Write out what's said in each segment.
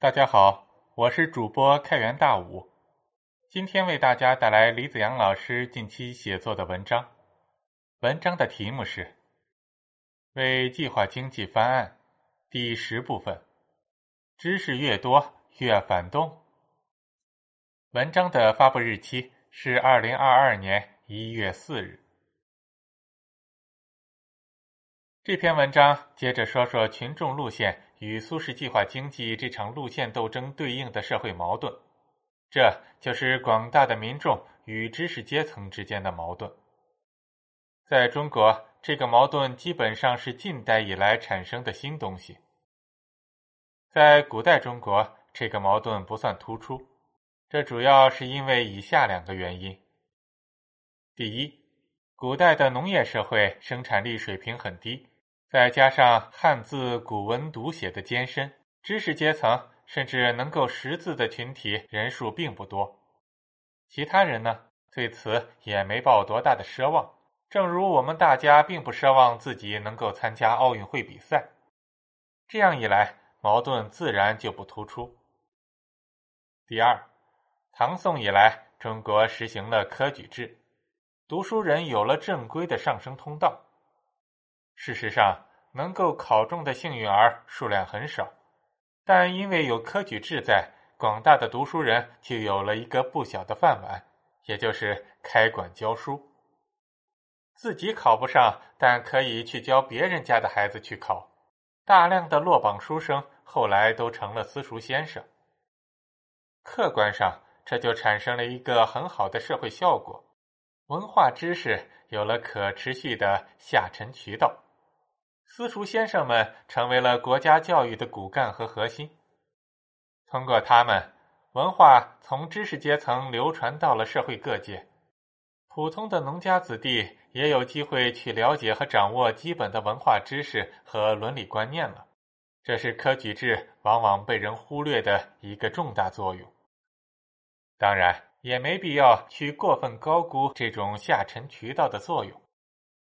大家好，我是主播开元大武，今天为大家带来李子阳老师近期写作的文章。文章的题目是《为计划经济翻案》第十部分：知识越多越反动。文章的发布日期是二零二二年一月四日。这篇文章接着说说群众路线与苏式计划经济这场路线斗争对应的社会矛盾，这就是广大的民众与知识阶层之间的矛盾。在中国，这个矛盾基本上是近代以来产生的新东西。在古代中国，这个矛盾不算突出，这主要是因为以下两个原因：第一，古代的农业社会生产力水平很低。再加上汉字古文读写的艰深，知识阶层甚至能够识字的群体人数并不多。其他人呢，对此也没抱多大的奢望。正如我们大家并不奢望自己能够参加奥运会比赛。这样一来，矛盾自然就不突出。第二，唐宋以来，中国实行了科举制，读书人有了正规的上升通道。事实上，能够考中的幸运儿数量很少，但因为有科举制在，广大的读书人就有了一个不小的饭碗，也就是开馆教书。自己考不上，但可以去教别人家的孩子去考。大量的落榜书生后来都成了私塾先生。客观上，这就产生了一个很好的社会效果：文化知识有了可持续的下沉渠道。私塾先生们成为了国家教育的骨干和核心。通过他们，文化从知识阶层流传到了社会各界，普通的农家子弟也有机会去了解和掌握基本的文化知识和伦理观念了。这是科举制往往被人忽略的一个重大作用。当然，也没必要去过分高估这种下沉渠道的作用。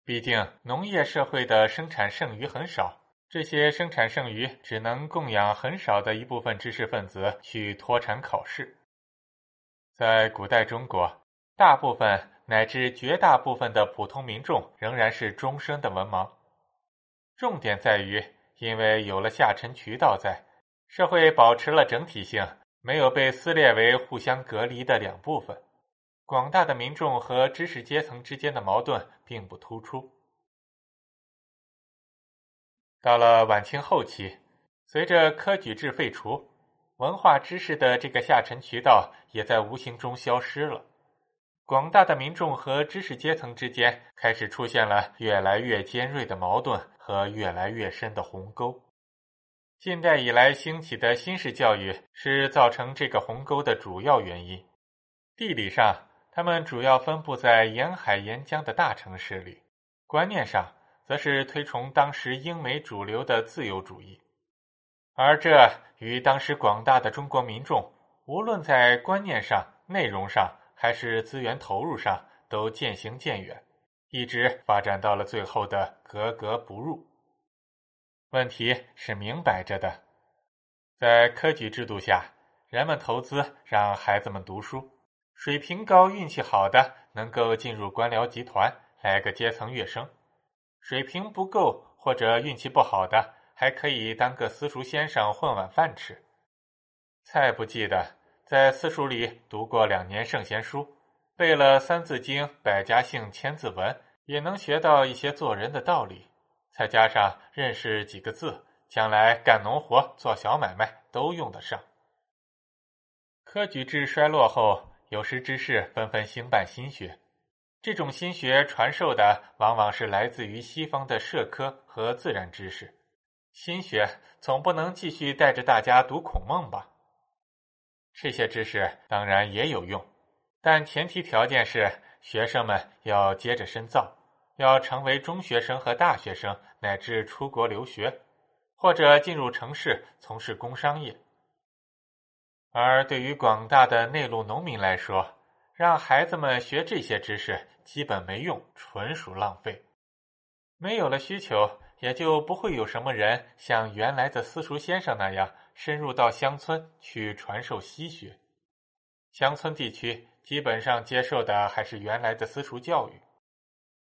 毕竟，农业社会的生产剩余很少，这些生产剩余只能供养很少的一部分知识分子去脱产考试。在古代中国，大部分乃至绝大部分的普通民众仍然是终身的文盲。重点在于，因为有了下沉渠道在，社会保持了整体性，没有被撕裂为互相隔离的两部分。广大的民众和知识阶层之间的矛盾并不突出。到了晚清后期，随着科举制废除，文化知识的这个下沉渠道也在无形中消失了。广大的民众和知识阶层之间开始出现了越来越尖锐的矛盾和越来越深的鸿沟。近代以来兴起的新式教育是造成这个鸿沟的主要原因。地理上。他们主要分布在沿海沿江的大城市里，观念上则是推崇当时英美主流的自由主义，而这与当时广大的中国民众，无论在观念上、内容上还是资源投入上，都渐行渐远，一直发展到了最后的格格不入。问题是明摆着的，在科举制度下，人们投资让孩子们读书。水平高、运气好的能够进入官僚集团，来个阶层跃升；水平不够或者运气不好的，还可以当个私塾先生混碗饭吃。再不济的，在私塾里读过两年圣贤书，背了《三字经》《百家姓》《千字文》，也能学到一些做人的道理。再加上认识几个字，将来干农活、做小买卖都用得上。科举制衰落后。有识之士纷纷兴办新学，这种新学传授的往往是来自于西方的社科和自然知识。新学总不能继续带着大家读孔孟吧？这些知识当然也有用，但前提条件是学生们要接着深造，要成为中学生和大学生，乃至出国留学，或者进入城市从事工商业。而对于广大的内陆农民来说，让孩子们学这些知识基本没用，纯属浪费。没有了需求，也就不会有什么人像原来的私塾先生那样深入到乡村去传授西学。乡村地区基本上接受的还是原来的私塾教育，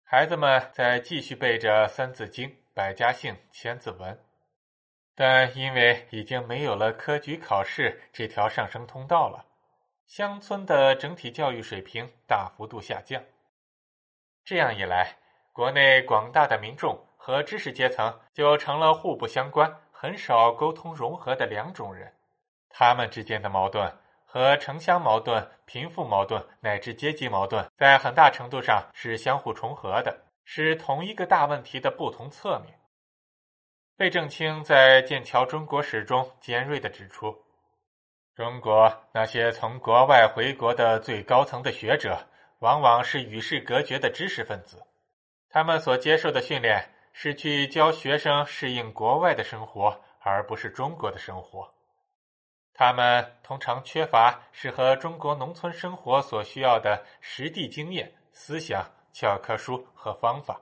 孩子们在继续背着《三字经》《百家姓》《千字文》，但因为已经没有了科举考试这条上升通道了，乡村的整体教育水平大幅度下降。这样一来，国内广大的民众和知识阶层就成了互不相关、很少沟通融合的两种人，他们之间的矛盾和城乡矛盾、贫富矛盾乃至阶级矛盾，在很大程度上是相互重合的，是同一个大问题的不同侧面。费正清在《剑桥中国史》中尖锐地指出，中国那些从国外回国的最高层的学者。往往是与世隔绝的知识分子，他们所接受的训练是去教学生适应国外的生活，而不是中国的生活。他们通常缺乏适合中国农村生活所需要的实地经验、思想、教科书和方法。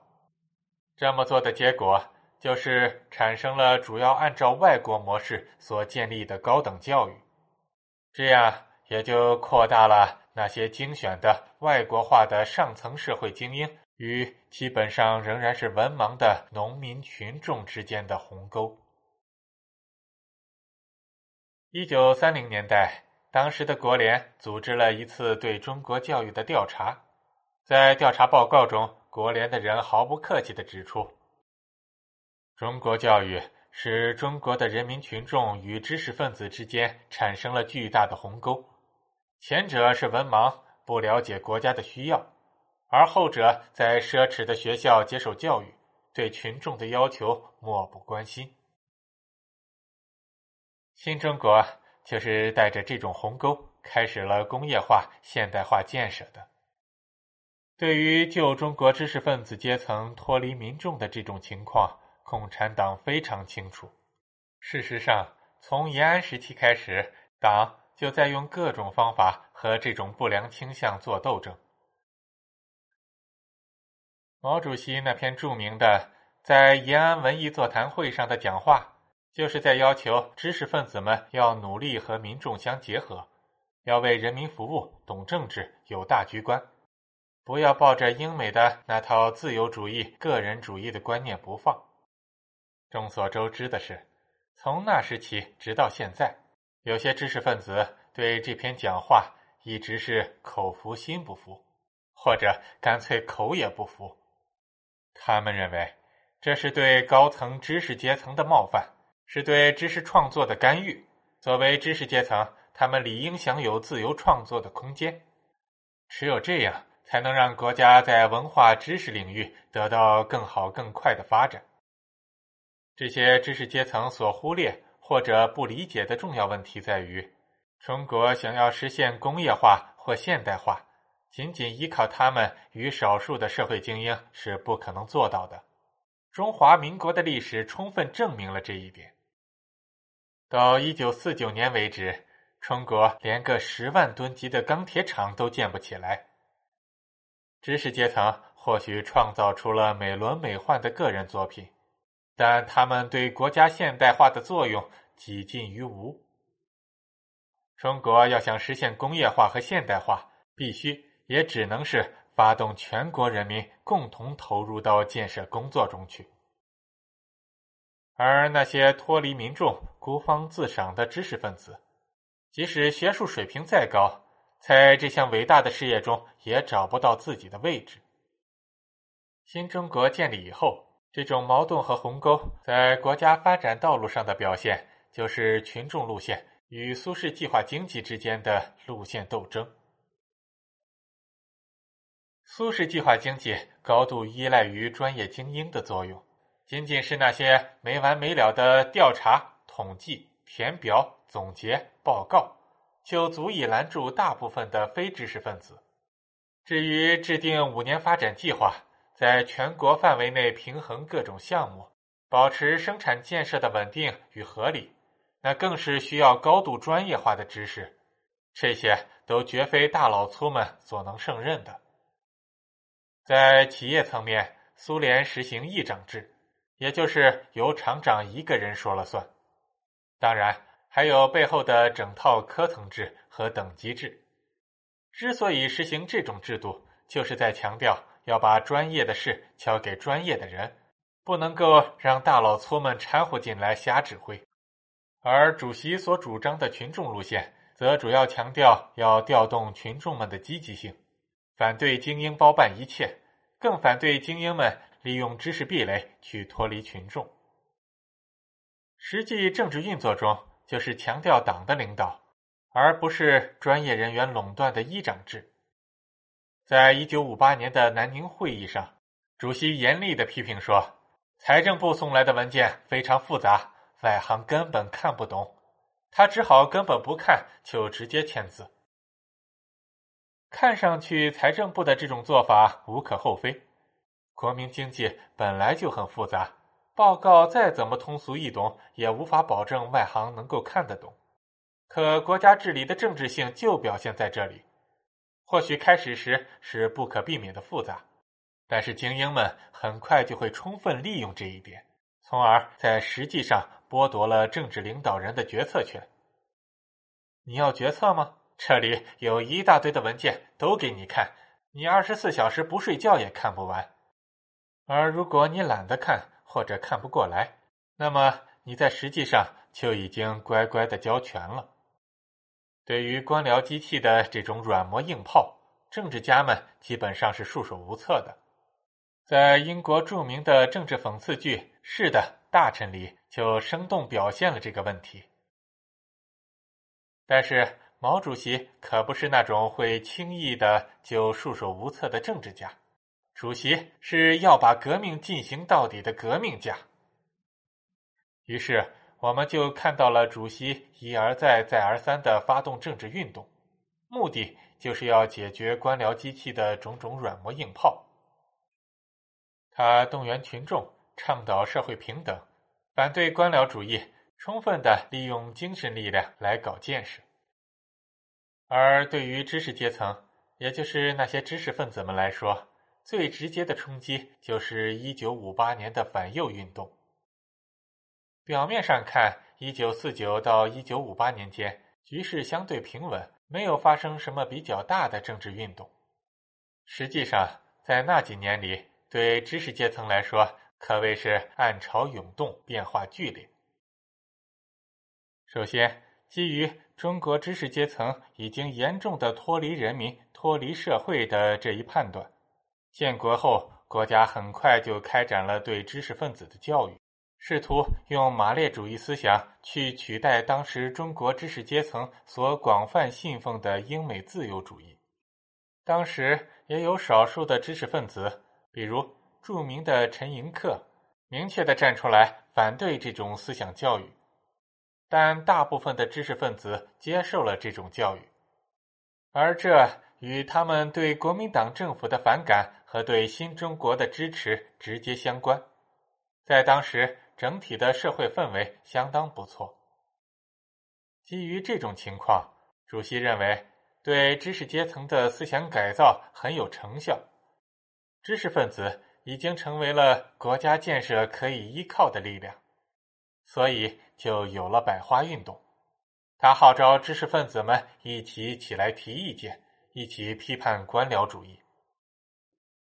这么做的结果，就是产生了主要按照外国模式所建立的高等教育，这样也就扩大了。那些精选的外国化的上层社会精英与基本上仍然是文盲的农民群众之间的鸿沟。一九三零年代，当时的国联组织了一次对中国教育的调查，在调查报告中，国联的人毫不客气地指出，中国教育使中国的人民群众与知识分子之间产生了巨大的鸿沟。前者是文盲，不了解国家的需要；而后者在奢侈的学校接受教育，对群众的要求漠不关心。新中国就是带着这种鸿沟，开始了工业化、现代化建设的。对于旧中国知识分子阶层脱离民众的这种情况，共产党非常清楚。事实上，从延安时期开始，党。就在用各种方法和这种不良倾向做斗争。毛主席那篇著名的在延安文艺座谈会上的讲话，就是在要求知识分子们要努力和民众相结合，要为人民服务，懂政治，有大局观，不要抱着英美的那套自由主义、个人主义的观念不放。众所周知的是，从那时起直到现在。有些知识分子对这篇讲话一直是口服心不服，或者干脆口也不服。他们认为这是对高层知识阶层的冒犯，是对知识创作的干预。作为知识阶层，他们理应享有自由创作的空间。只有这样，才能让国家在文化知识领域得到更好更快的发展。这些知识阶层所忽略。或者不理解的重要问题在于，中国想要实现工业化或现代化，仅仅依靠他们与少数的社会精英是不可能做到的。中华民国的历史充分证明了这一点。到一九四九年为止，中国连个十万吨级的钢铁厂都建不起来。知识阶层或许创造出了美轮美奂的个人作品。但他们对国家现代化的作用几近于无。中国要想实现工业化和现代化，必须也只能是发动全国人民共同投入到建设工作中去。而那些脱离民众、孤芳自赏的知识分子，即使学术水平再高，在这项伟大的事业中也找不到自己的位置。新中国建立以后。这种矛盾和鸿沟在国家发展道路上的表现，就是群众路线与苏式计划经济之间的路线斗争。苏式计划经济高度依赖于专业精英的作用，仅仅是那些没完没了的调查、统计、填表、总结、报告，就足以拦住大部分的非知识分子。至于制定五年发展计划，在全国范围内平衡各种项目，保持生产建设的稳定与合理，那更是需要高度专业化的知识，这些都绝非大老粗们所能胜任的。在企业层面，苏联实行议长制，也就是由厂长一个人说了算。当然，还有背后的整套科层制和等级制。之所以实行这种制度，就是在强调要把专业的事交给专业的人，不能够让大老粗们掺和进来瞎指挥。而主席所主张的群众路线，则主要强调要调动群众们的积极性，反对精英包办一切，更反对精英们利用知识壁垒去脱离群众。实际政治运作中，就是强调党的领导。而不是专业人员垄断的一长制。在一九五八年的南宁会议上，主席严厉的批评说：“财政部送来的文件非常复杂，外行根本看不懂。”他只好根本不看，就直接签字。看上去，财政部的这种做法无可厚非。国民经济本来就很复杂，报告再怎么通俗易懂，也无法保证外行能够看得懂。可国家治理的政治性就表现在这里，或许开始时是不可避免的复杂，但是精英们很快就会充分利用这一点，从而在实际上剥夺了政治领导人的决策权。你要决策吗？这里有一大堆的文件都给你看，你二十四小时不睡觉也看不完。而如果你懒得看或者看不过来，那么你在实际上就已经乖乖的交权了。对于官僚机器的这种软磨硬泡，政治家们基本上是束手无策的。在英国著名的政治讽刺剧《是的，大臣》里，就生动表现了这个问题。但是毛主席可不是那种会轻易的就束手无策的政治家，主席是要把革命进行到底的革命家。于是。我们就看到了主席一而再、再而三的发动政治运动，目的就是要解决官僚机器的种种软磨硬泡。他动员群众，倡导社会平等，反对官僚主义，充分的利用精神力量来搞建设。而对于知识阶层，也就是那些知识分子们来说，最直接的冲击就是一九五八年的反右运动。表面上看，一九四九到一九五八年间局势相对平稳，没有发生什么比较大的政治运动。实际上，在那几年里，对知识阶层来说，可谓是暗潮涌动，变化剧烈。首先，基于中国知识阶层已经严重的脱离人民、脱离社会的这一判断，建国后，国家很快就开展了对知识分子的教育。试图用马列主义思想去取代当时中国知识阶层所广泛信奉的英美自由主义。当时也有少数的知识分子，比如著名的陈寅恪，明确的站出来反对这种思想教育。但大部分的知识分子接受了这种教育，而这与他们对国民党政府的反感和对新中国的支持直接相关。在当时。整体的社会氛围相当不错。基于这种情况，主席认为对知识阶层的思想改造很有成效，知识分子已经成为了国家建设可以依靠的力量，所以就有了百花运动。他号召知识分子们一起起来提意见，一起批判官僚主义。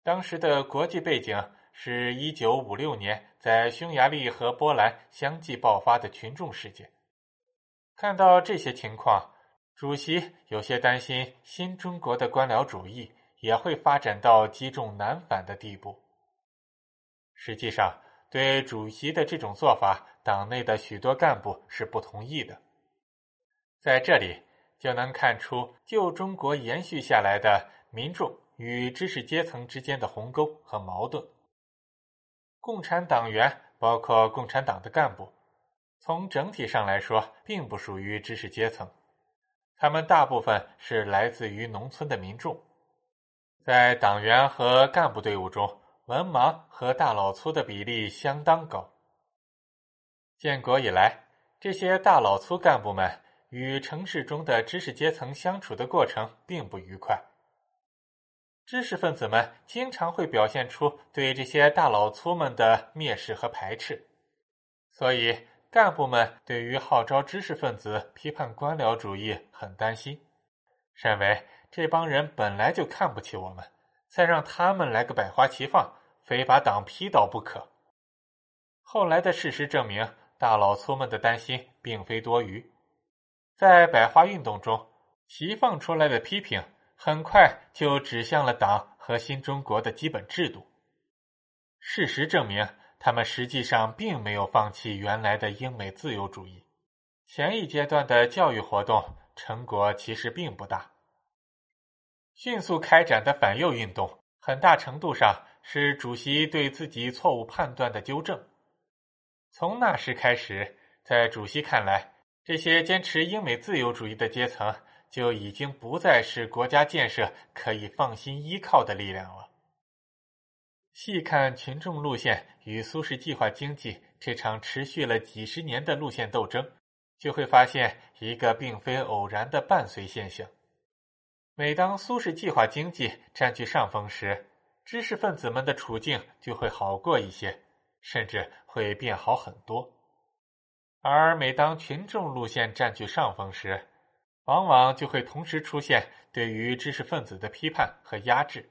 当时的国际背景。是一九五六年在匈牙利和波兰相继爆发的群众事件。看到这些情况，主席有些担心，新中国的官僚主义也会发展到积重难返的地步。实际上，对主席的这种做法，党内的许多干部是不同意的。在这里就能看出旧中国延续下来的民众与知识阶层之间的鸿沟和矛盾。共产党员包括共产党的干部，从整体上来说，并不属于知识阶层，他们大部分是来自于农村的民众。在党员和干部队伍中，文盲和大老粗的比例相当高。建国以来，这些大老粗干部们与城市中的知识阶层相处的过程并不愉快。知识分子们经常会表现出对这些大老粗们的蔑视和排斥，所以干部们对于号召知识分子批判官僚主义很担心，认为这帮人本来就看不起我们，再让他们来个百花齐放，非把党批倒不可。后来的事实证明，大老粗们的担心并非多余，在百花运动中齐放出来的批评。很快就指向了党和新中国的基本制度。事实证明，他们实际上并没有放弃原来的英美自由主义。前一阶段的教育活动成果其实并不大。迅速开展的反右运动，很大程度上是主席对自己错误判断的纠正。从那时开始，在主席看来，这些坚持英美自由主义的阶层。就已经不再是国家建设可以放心依靠的力量了。细看群众路线与苏式计划经济这场持续了几十年的路线斗争，就会发现一个并非偶然的伴随现象：每当苏式计划经济占据上风时，知识分子们的处境就会好过一些，甚至会变好很多；而每当群众路线占据上风时，往往就会同时出现对于知识分子的批判和压制，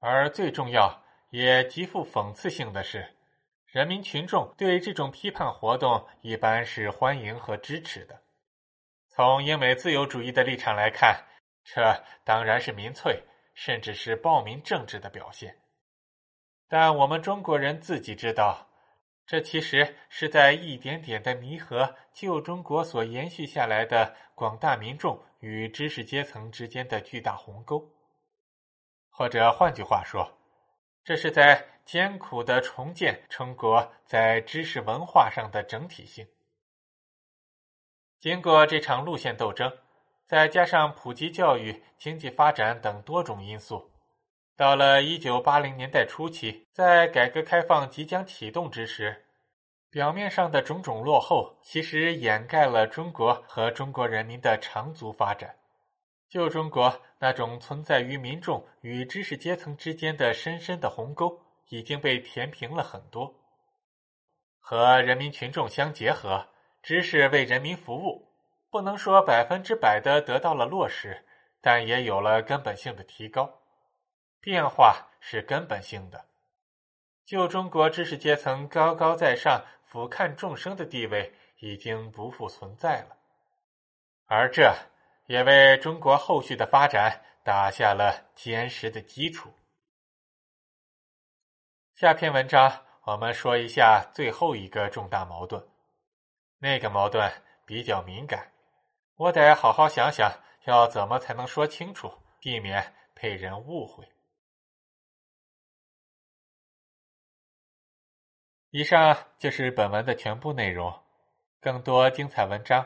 而最重要也极富讽刺性的是，人民群众对这种批判活动一般是欢迎和支持的。从英美自由主义的立场来看，这当然是民粹，甚至是暴民政治的表现。但我们中国人自己知道。这其实是在一点点的弥合旧中国所延续下来的广大民众与知识阶层之间的巨大鸿沟，或者换句话说，这是在艰苦的重建中国在知识文化上的整体性。经过这场路线斗争，再加上普及教育、经济发展等多种因素。到了一九八零年代初期，在改革开放即将启动之时，表面上的种种落后，其实掩盖了中国和中国人民的长足发展。旧中国那种存在于民众与知识阶层之间的深深的鸿沟，已经被填平了很多。和人民群众相结合，知识为人民服务，不能说百分之百的得到了落实，但也有了根本性的提高。变化是根本性的，旧中国知识阶层高高在上、俯瞰众生的地位已经不复存在了，而这也为中国后续的发展打下了坚实的基础。下篇文章我们说一下最后一个重大矛盾，那个矛盾比较敏感，我得好好想想要怎么才能说清楚，避免被人误会。以上就是本文的全部内容。更多精彩文章，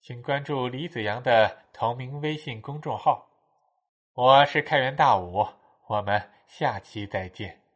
请关注李子阳的同名微信公众号。我是开元大武，我们下期再见。